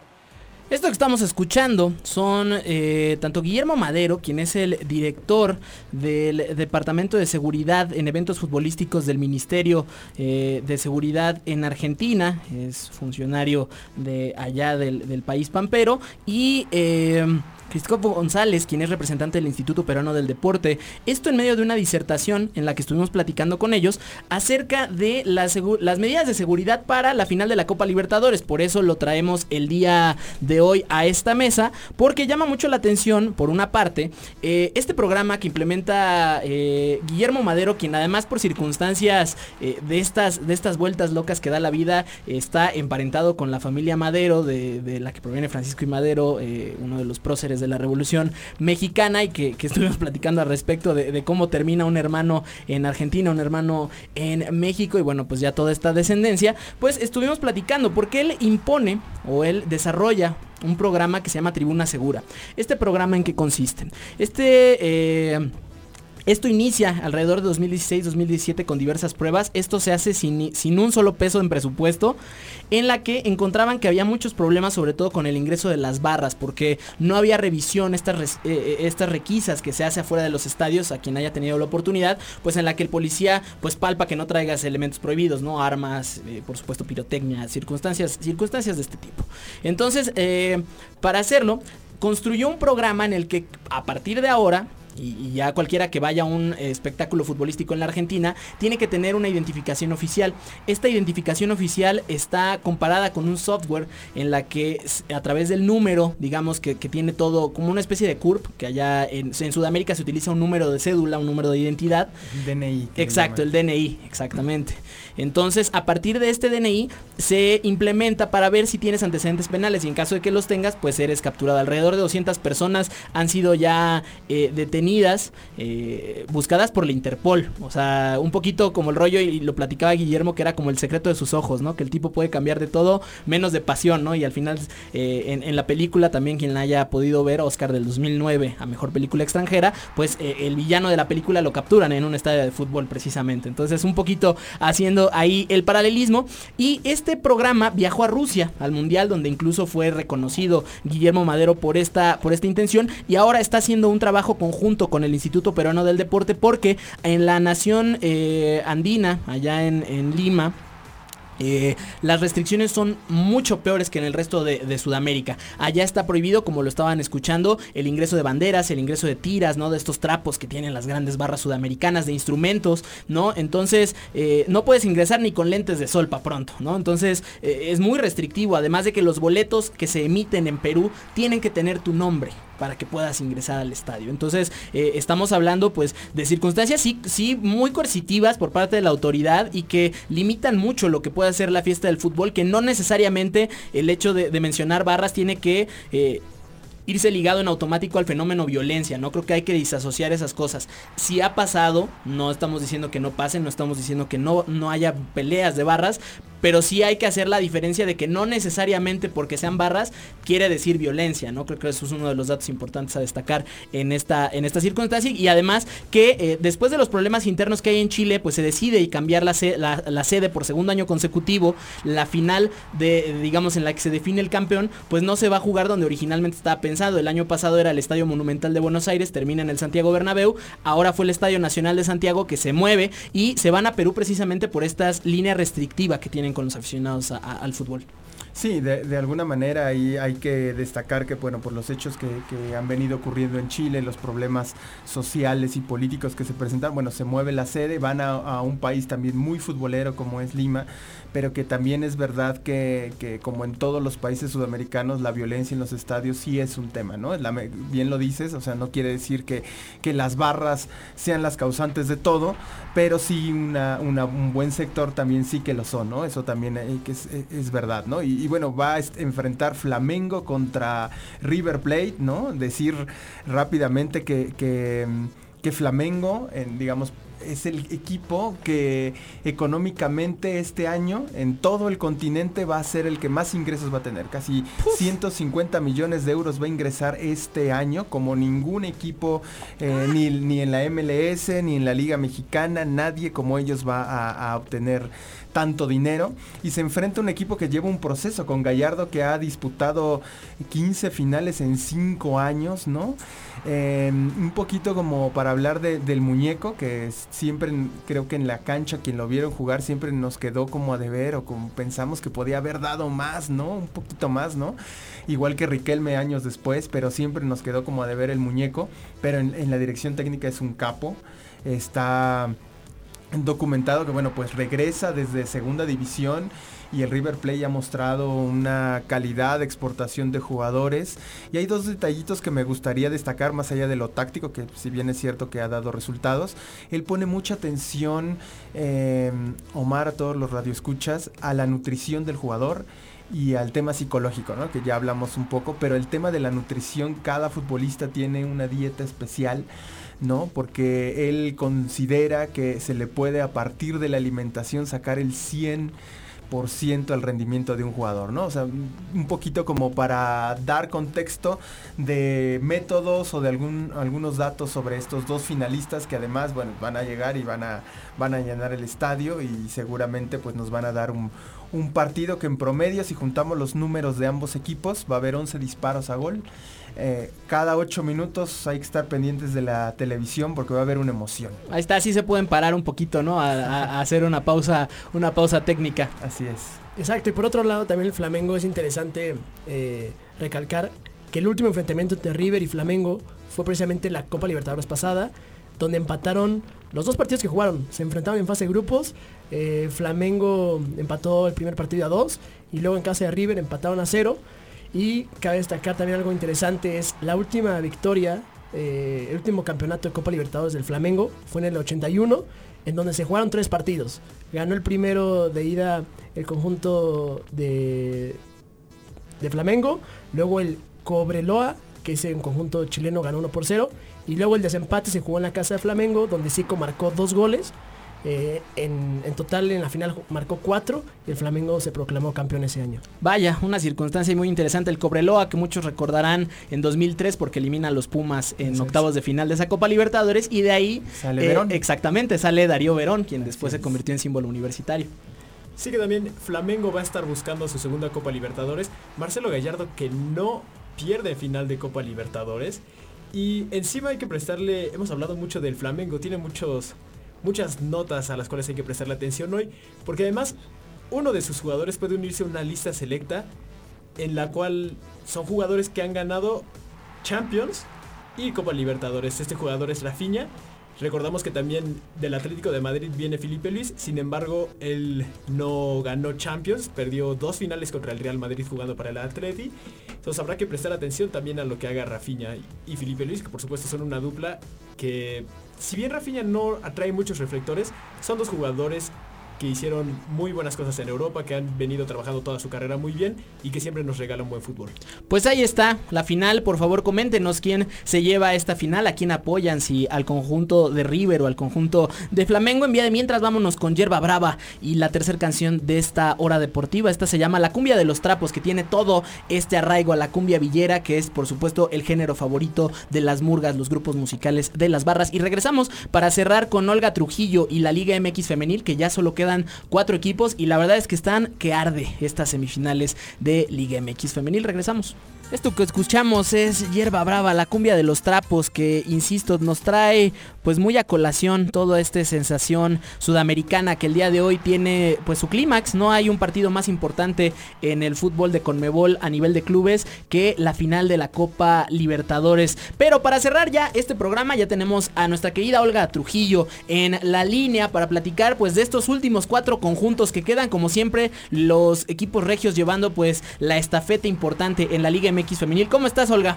Esto que estamos escuchando son eh, tanto Guillermo Madero, quien es el director del Departamento de Seguridad en Eventos Futbolísticos del Ministerio eh, de Seguridad en Argentina, es funcionario de allá del, país pampero, y... Eh, Cristóbal González, quien es representante del Instituto Peruano del Deporte. Esto en medio de una disertación en la que estuvimos platicando con ellos acerca de las, medidas de seguridad para la final de la Copa Libertadores. Por eso lo traemos el día de hoy a esta mesa, porque llama mucho la atención, por una parte, eh, este programa que implementa eh, Guillermo Madero, quien además por circunstancias eh, de, estas, de estas vueltas locas que da la vida, está emparentado con la familia Madero, de, de la que proviene Francisco y Madero, uno de los próceres de la Revolución Mexicana y que, que estuvimos platicando al respecto de, de, cómo termina un hermano en Argentina, un hermano en México y bueno, pues ya toda esta descendencia, pues estuvimos platicando porque él impone o él desarrolla un programa que se llama Tribuna Segura. Este programa en qué consiste? Este... Eh, esto inicia alrededor de 2016-2017 con diversas pruebas. Esto se hace sin, sin, un solo peso en presupuesto, en la que encontraban que había muchos problemas, sobre todo con el ingreso de las barras, porque no había revisión, estas, eh, estas requisas que se hace afuera de los estadios, a quien haya tenido la oportunidad, pues en la que el policía pues palpa que no traigas elementos prohibidos, ¿no? Armas, eh, por supuesto pirotecnia, circunstancias, circunstancias de este tipo. Entonces, eh, para hacerlo, construyó un programa en el que a partir de ahora y, y, ya cualquiera que vaya a un eh, espectáculo futbolístico en la Argentina tiene que tener una identificación oficial. Esta identificación oficial está comparada con un software en la que a través del número, digamos que, que tiene todo como una especie de CURP, que allá en, en, Sudamérica se utiliza un número de cédula, un número de identidad. DNI. Exacto, el DNI, exactamente. Entonces, a partir de este DNI se implementa para ver si tienes antecedentes penales y en caso de que los tengas, pues eres capturado. Alrededor de 200 personas han sido ya eh, detenidas, eh, buscadas por la Interpol. O sea, un poquito como el rollo, y lo platicaba Guillermo, que era como el secreto de sus ojos, ¿no? Que el tipo puede cambiar de todo, menos de pasión, ¿no? Y al final, eh, en, en, la película también, quien la haya podido ver, Oscar del 2009, a Mejor Película Extranjera, pues el villano de la película lo capturan en un estadio de fútbol precisamente. Entonces, un poquito haciendo ahí el paralelismo. Y este programa viajó a Rusia, al Mundial, donde incluso fue reconocido Guillermo Madero por esta, por esta intención. Y ahora está haciendo un trabajo conjunto junto con el Instituto Peruano del Deporte porque en la nación eh, andina, allá en Lima, eh, las restricciones son mucho peores que en el resto de, Sudamérica. Allá está prohibido, como lo estaban escuchando, el ingreso de banderas, el ingreso de tiras, ¿no? De estos trapos que tienen las grandes barras sudamericanas, de instrumentos, ¿no? Entonces, eh, no puedes ingresar ni con lentes de sol para pronto, ¿no? Entonces, eh, es muy restrictivo, además de que los boletos que se emiten en Perú tienen que tener tu nombre para que puedas ingresar al estadio. Entonces, eh, estamos hablando pues de circunstancias sí, sí muy coercitivas por parte de la autoridad y que limitan mucho lo que puede hacer la fiesta del fútbol, que no necesariamente el hecho de, mencionar barras tiene que... Eh, irse ligado en automático al fenómeno violencia, ¿no? Creo que hay que disasociar esas cosas. Si ha pasado, no estamos diciendo que no pasen, no estamos diciendo que no, no haya peleas de barras, pero sí hay que hacer la diferencia de que no necesariamente porque sean barras quiere decir violencia, ¿no? Creo que eso es uno de los datos importantes a destacar en esta, en esta circunstancia y además que eh, después de los problemas internos que hay en Chile, pues se decide y cambiar la, la, sede por segundo año consecutivo, la final de, digamos, en la que se define el campeón, pues no se va a jugar donde originalmente estaba pensado. El año pasado era el Estadio Monumental de Buenos Aires, termina en el Santiago Bernabéu, ahora fue el Estadio Nacional de Santiago que se mueve y se van a Perú precisamente por estas líneas restrictivas que tienen con los aficionados al fútbol. Sí, de, alguna manera hay que destacar que, bueno, por los hechos que, han venido ocurriendo en Chile, los problemas sociales y políticos que se presentan, bueno, se mueve la sede, van a un país también muy futbolero como es Lima, pero que también es verdad que, que, como en todos los países sudamericanos, la violencia en los estadios sí es un tema, ¿no? Bien lo dices, o sea, no quiere decir que, que las barras sean las causantes de todo, pero sí una, un buen sector también sí que lo son, ¿no? Eso también eh, que es, verdad, ¿no? Y, bueno, va a enfrentar Flamengo contra River Plate, ¿no? Decir rápidamente que, que, Flamengo, en, digamos, es el equipo que económicamente este año en todo el continente va a ser el que más ingresos va a tener. Casi Uf. 150 millones de euros va a ingresar este año como ningún equipo, eh, ni, ni, en la MLS, ni en la Liga Mexicana, nadie como ellos va a, a obtener tanto dinero y se enfrenta a un equipo que lleva un proceso con Gallardo que ha disputado 15 finales en 5 años, ¿no? Eh, un poquito como para hablar de, del muñeco, que siempre creo que en la cancha quien lo vieron jugar siempre nos quedó como a deber o como pensamos que podía haber dado más, ¿no? Un poquito más, ¿no? Igual que Riquelme años después, pero siempre nos quedó como a deber el muñeco, pero en la dirección técnica es un capo, está documentado que bueno pues regresa desde segunda división y el River Plate ha mostrado una calidad de exportación de jugadores y hay dos detallitos que me gustaría destacar más allá de lo táctico que si bien es cierto que ha dado resultados él pone mucha atención eh, Omar a todos los radioescuchas a la nutrición del jugador y al tema psicológico, ¿no? que ya hablamos un poco, pero el tema de la nutrición, cada futbolista tiene una dieta especial, ¿no? Porque él considera que se le puede a partir de la alimentación sacar el 100 por ciento al rendimiento de un jugador, ¿no? O sea, un poquito como para dar contexto de métodos o de algún, algunos datos sobre estos dos finalistas que además, bueno, van a llegar y van a, van a llenar el estadio y seguramente pues nos van a dar un, un partido que en promedio, si juntamos los números de ambos equipos, va a haber 11 disparos a gol. Eh, cada 8 minutos hay que estar pendientes de la televisión porque va a haber una emoción. Ahí está, así se pueden parar un poquito, ¿no? A, a, a hacer una pausa, una pausa técnica. Así Exacto, y por otro lado también el Flamengo es interesante eh, recalcar que el último enfrentamiento entre River y Flamengo fue precisamente la Copa Libertadores pasada, donde empataron los dos partidos que jugaron. Se enfrentaron en fase de grupos. Eh, Flamengo empató el primer partido a 2 y luego en casa de River empataron a 0. Y cabe destacar también algo interesante, es la última victoria, eh, el último campeonato de Copa Libertadores del Flamengo fue en el 81, en donde se jugaron tres partidos. Ganó el primero de ida el conjunto de, de Flamengo, luego el Cobreloa, que es el conjunto chileno, ganó 1 por 0, y luego el desempate se jugó en la casa de Flamengo, donde Zico marcó dos goles. Eh, en, en, total en la final marcó cuatro y el Flamengo se proclamó campeón ese año. Vaya, una circunstancia muy interesante. El Cobreloa, que muchos recordarán en 2003 porque elimina a los Pumas en octavos de final de esa Copa Libertadores y de ahí sale eh, Verón. Exactamente, sale Darío Verón, quien Así después es. se convirtió en símbolo universitario. Sí que también Flamengo va a estar buscando su segunda Copa Libertadores. Marcelo Gallardo que no pierde final de Copa Libertadores Y encima hay que prestarle, hemos hablado mucho del Flamengo, tiene muchos, muchas notas a las cuales hay que prestarle atención hoy, porque además uno de sus jugadores puede unirse a una lista selecta en la cual son jugadores que han ganado Champions y Copa Libertadores. Este jugador es Rafinha. Recordamos que también del Atlético de Madrid viene Felipe Luis, sin embargo él no ganó Champions, perdió dos finales contra el Real Madrid jugando para el Atleti. Entonces habrá que prestar atención también a lo que haga Rafinha y Felipe Luis, que por supuesto son una dupla que si bien Rafinha no atrae muchos reflectores, son dos jugadores que hicieron muy buenas cosas en Europa, que han venido trabajando toda su carrera muy bien y que siempre nos regalan buen fútbol. Pues ahí está, la final, por favor coméntenos quién se lleva esta final, a quién apoyan, si al conjunto de River o al conjunto de Flamengo. En vía de mientras vámonos con Yerba Brava y la tercera canción de esta hora deportiva. Esta se llama La cumbia de los trapos, que tiene todo este arraigo a la cumbia villera, que es por supuesto el género favorito de las murgas, los grupos musicales de las barras. Y regresamos para cerrar con Olga Trujillo y la Liga MX Femenil, que ya solo queda cuatro equipos y la verdad es que están que arde estas semifinales de Liga MX femenil. Regresamos. Esto que escuchamos es Hierba Brava, la cumbia de los trapos, que insisto, nos trae pues muy a colación toda esta sensación sudamericana que el día de hoy tiene pues su clímax. No hay un partido más importante en el fútbol de Conmebol a nivel de clubes que la final de la Copa Libertadores. Pero para cerrar ya este programa ya tenemos a nuestra querida Olga Trujillo en la línea para platicar pues de estos últimos cuatro conjuntos que quedan como siempre los equipos regios llevando pues la estafeta importante en la Liga MX femenil. ¿Cómo estás, Olga?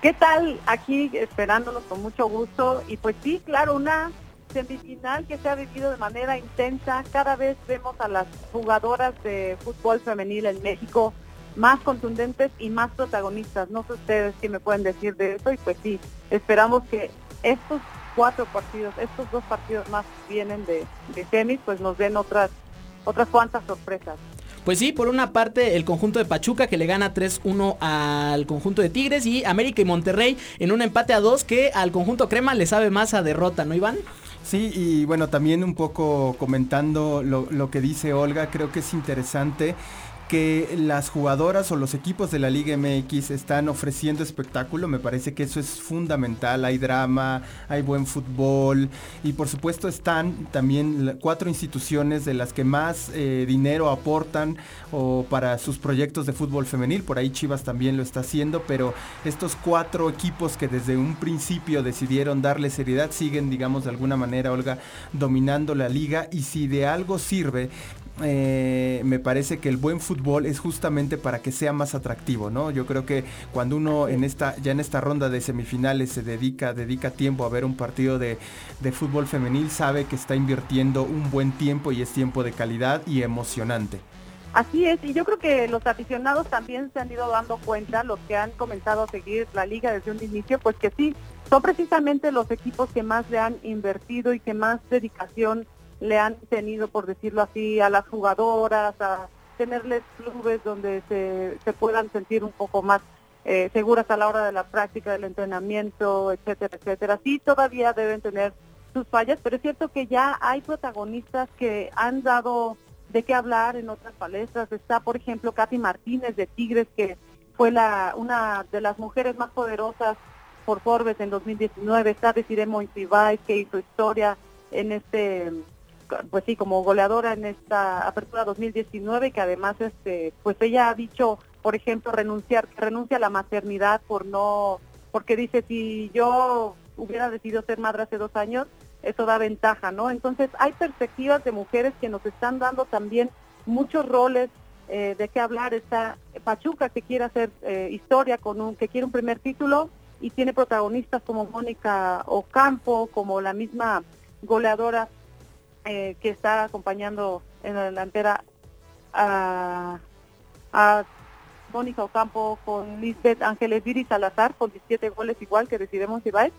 ¿Qué tal? Aquí esperándonos con mucho gusto. Y pues sí, claro, una semifinal que se ha vivido de manera intensa. Cada vez vemos a las jugadoras de fútbol femenil en México más contundentes y más protagonistas. No sé ustedes qué me pueden decir de eso. Y pues sí, esperamos que estos cuatro partidos, estos dos partidos más vienen de, de semis, pues nos den otras, otras cuantas sorpresas. Pues sí, por una parte el conjunto de Pachuca que le gana 3-1 al conjunto de Tigres y América y Monterrey en un empate a 2 que al conjunto Crema le sabe más a derrota, ¿no Iván? Sí, y bueno, también un poco comentando lo, lo que dice Olga, creo que es interesante que las jugadoras o los equipos de la Liga MX están ofreciendo espectáculo, me parece que eso es fundamental, hay drama, hay buen fútbol y por supuesto están también cuatro instituciones de las que más eh, dinero aportan o para sus proyectos de fútbol femenil, por ahí Chivas también lo está haciendo, pero estos cuatro equipos que desde un principio decidieron darle seriedad siguen, digamos de alguna manera, Olga, dominando la liga. Y si de algo sirve eh, me parece que el buen fútbol es justamente para que sea más atractivo, ¿no? Yo creo que cuando uno en esta, ya en esta ronda de semifinales se dedica, dedica tiempo a ver un partido de, de fútbol femenil, sabe que está invirtiendo un buen tiempo y es tiempo de calidad y emocionante. Así es, y yo creo que los aficionados también se han ido dando cuenta, los que han comenzado a seguir la liga desde un inicio, pues que sí, son precisamente los equipos que más le han invertido y que más dedicación le han tenido, por decirlo así, a las jugadoras, a tenerles clubes donde se, puedan sentir un poco más eh, seguras a la hora de la práctica, del entrenamiento, etcétera, etcétera. Sí, todavía deben tener sus fallas, pero es cierto que ya hay protagonistas que han dado de qué hablar en otras palestras. Está, por ejemplo, Katy Martínez de Tigres, que fue la una de las mujeres más poderosas por Forbes en 2019. Está Desiree Montibay, que hizo historia en este pues sí, como goleadora en esta apertura 2019, que además este, pues ella ha dicho, por ejemplo, renunciar, renuncia a la maternidad por no, porque dice si yo hubiera decidido ser madre hace dos años, eso da ventaja, ¿no? Entonces hay perspectivas de mujeres que nos están dando también muchos roles eh, de qué hablar. Está Pachuca que quiere hacer eh, historia con un, que quiere un primer título y tiene protagonistas como Mónica Ocampo, como la misma goleadora eh, que está acompañando en la delantera a, a Mónica Ocampo con Lisbeth Ángeles Viri Salazar con 17 goles igual que decidimos Ibáez,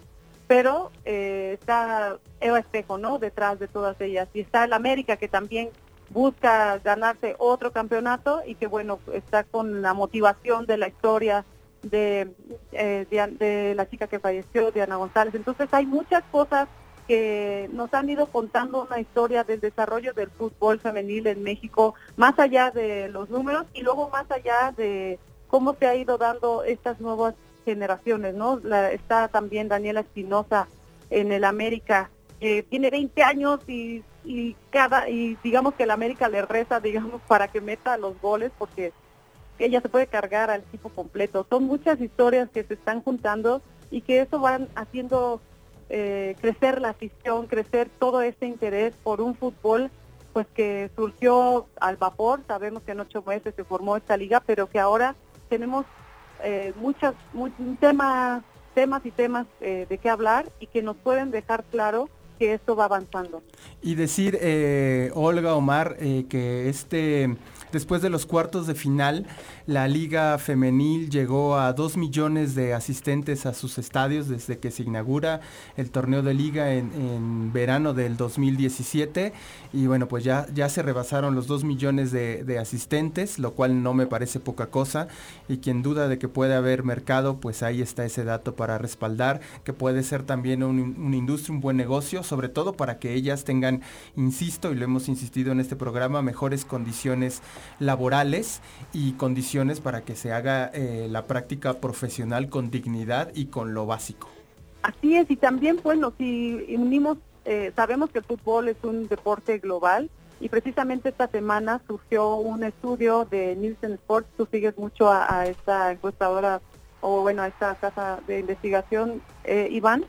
pero eh, está Eva Espejo, ¿no? Detrás de todas ellas. Y está el América que también busca ganarse otro campeonato y que bueno, está con la motivación de la historia de, eh, de, de la chica que falleció, Diana González. Entonces hay muchas cosas que nos han ido contando una historia del desarrollo del fútbol femenil en México, más allá de los números y luego más allá de cómo se ha ido dando estas nuevas generaciones, ¿no? La- está también Daniela Espinosa en el América, que tiene 20 años y, y cada y digamos que el América le reza, digamos, para que meta los goles porque ella se puede cargar al equipo completo. Son muchas historias que se están juntando y que eso van haciendo eh, crecer la afición, crecer todo este interés por un fútbol pues que surgió al vapor, sabemos que en ocho meses se formó esta liga, pero que ahora tenemos eh, muchas, mu- temas, temas y temas eh, de qué hablar y que nos pueden dejar claro que esto va avanzando. Y decir, eh, Olga Omar, eh, que este, después de los cuartos de final, la liga femenil llegó a 2 millones de asistentes a sus estadios desde que se inaugura el torneo de liga en, verano del 2017. Y bueno, pues ya, ya se rebasaron los 2 millones de, asistentes, lo cual no me parece poca cosa. Y quien duda de que puede haber mercado, pues ahí está ese dato para respaldar, que puede ser también un- una industria, un buen negocio, sobre todo para que ellas tengan, insisto, y lo hemos insistido en este programa, mejores condiciones laborales y condiciones para que se haga eh, la práctica profesional con dignidad y con lo básico. Así es, y también, bueno, si unimos, eh, sabemos que el fútbol es un deporte global y precisamente esta semana surgió un estudio de Nielsen Sports, tú sigues mucho a, a esta encuestadora o bueno, a esta casa de investigación, eh, Iván,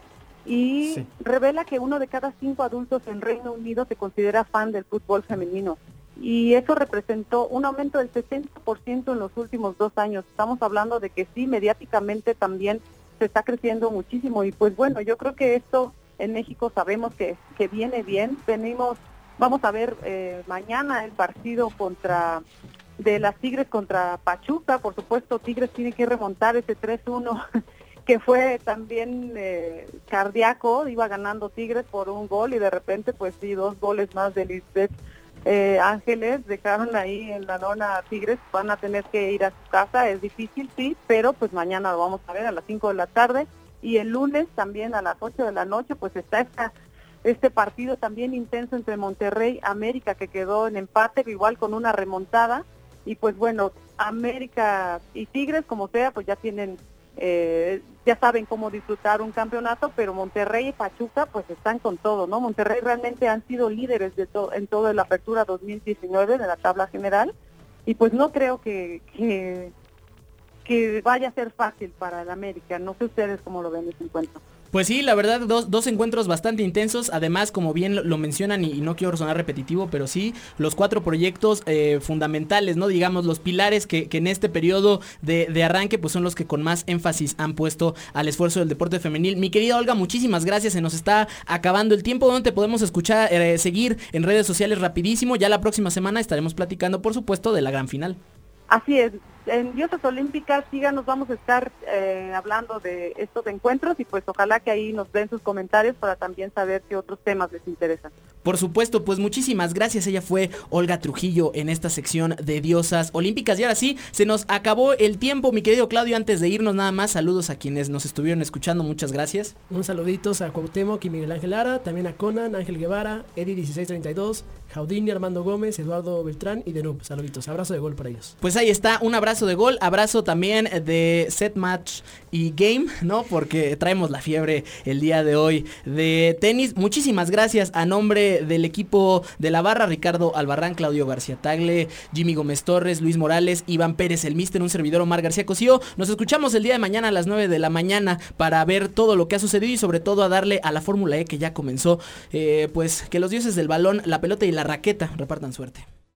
y Sí. revela que uno de cada cinco adultos en Reino Unido se considera fan del fútbol femenino. Y eso representó un aumento del 60% en los últimos dos años. Estamos hablando de que sí, mediáticamente también se está creciendo muchísimo. Y pues bueno, yo creo que esto en México sabemos que, que viene bien. Venimos, vamos a ver eh, mañana el partido contra de las Tigres contra Pachuca. Por supuesto, Tigres tiene que remontar ese 3-1 que fue también eh, cardíaco. Iba ganando Tigres por un gol y de repente, pues sí, dos goles más de Lisbeth eh, Ángeles dejaron ahí en la lona Tigres, van a tener que ir a su casa, es difícil, sí, pero pues mañana lo vamos a ver a las 5 de la tarde y el lunes también a las 8 de la noche pues está esta, este partido también intenso entre Monterrey América que quedó en empate igual con una remontada y pues bueno, América y Tigres como sea pues ya tienen eh, ya saben cómo disfrutar un campeonato, pero Monterrey y Pachuca pues están con todo, ¿no? Monterrey realmente han sido líderes de to- en toda la apertura 2019 de la tabla general y pues no creo que, que, que vaya a ser fácil para el América. No sé ustedes cómo lo ven ese encuentro. Pues sí, la verdad, dos, dos encuentros bastante intensos. Además, como bien lo, mencionan, y, y no quiero sonar repetitivo, pero sí, los cuatro proyectos eh, fundamentales, ¿no? Digamos, los pilares que, que en este periodo de, de arranque, pues son los que con más énfasis han puesto al esfuerzo del deporte femenil. Mi querida Olga, muchísimas gracias. Se nos está acabando el tiempo. donde te podemos escuchar, eh, seguir en redes sociales rapidísimo? Ya la próxima semana estaremos platicando, por supuesto, de la gran final. Así es, en Diosas Olímpicas, síganos, vamos a estar eh, hablando de estos encuentros y pues ojalá que ahí nos den sus comentarios para también saber qué otros temas les interesan. Por supuesto, pues muchísimas gracias. Ella fue Olga Trujillo en esta sección de Diosas Olímpicas. Y ahora sí, se nos acabó el tiempo, mi querido Claudio. Antes de irnos, nada más, saludos a quienes nos estuvieron escuchando. Muchas gracias. Un saluditos a Cuauhtémoc y Miguel Ángel Lara, también a Conan, Ángel Guevara, Eddie 1632, Jaudini, Armando Gómez, Eduardo Beltrán y Denub. Saluditos, abrazo de gol para ellos. Pues ahí está, un abrazo de gol, abrazo también de set match y game, ¿no? Porque traemos la fiebre el día de hoy de tenis. Muchísimas gracias a nombre del equipo de la barra, Ricardo Albarrán, Claudio García Tagle, Jimmy Gómez Torres, Luis Morales, Iván Pérez, el Mister, un servidor Omar García Cosío. Nos escuchamos el día de mañana a las 9 de la mañana para ver todo lo que ha sucedido y sobre todo a darle a la Fórmula E que ya comenzó. Eh, pues que los dioses del balón, la pelota y la raqueta repartan suerte.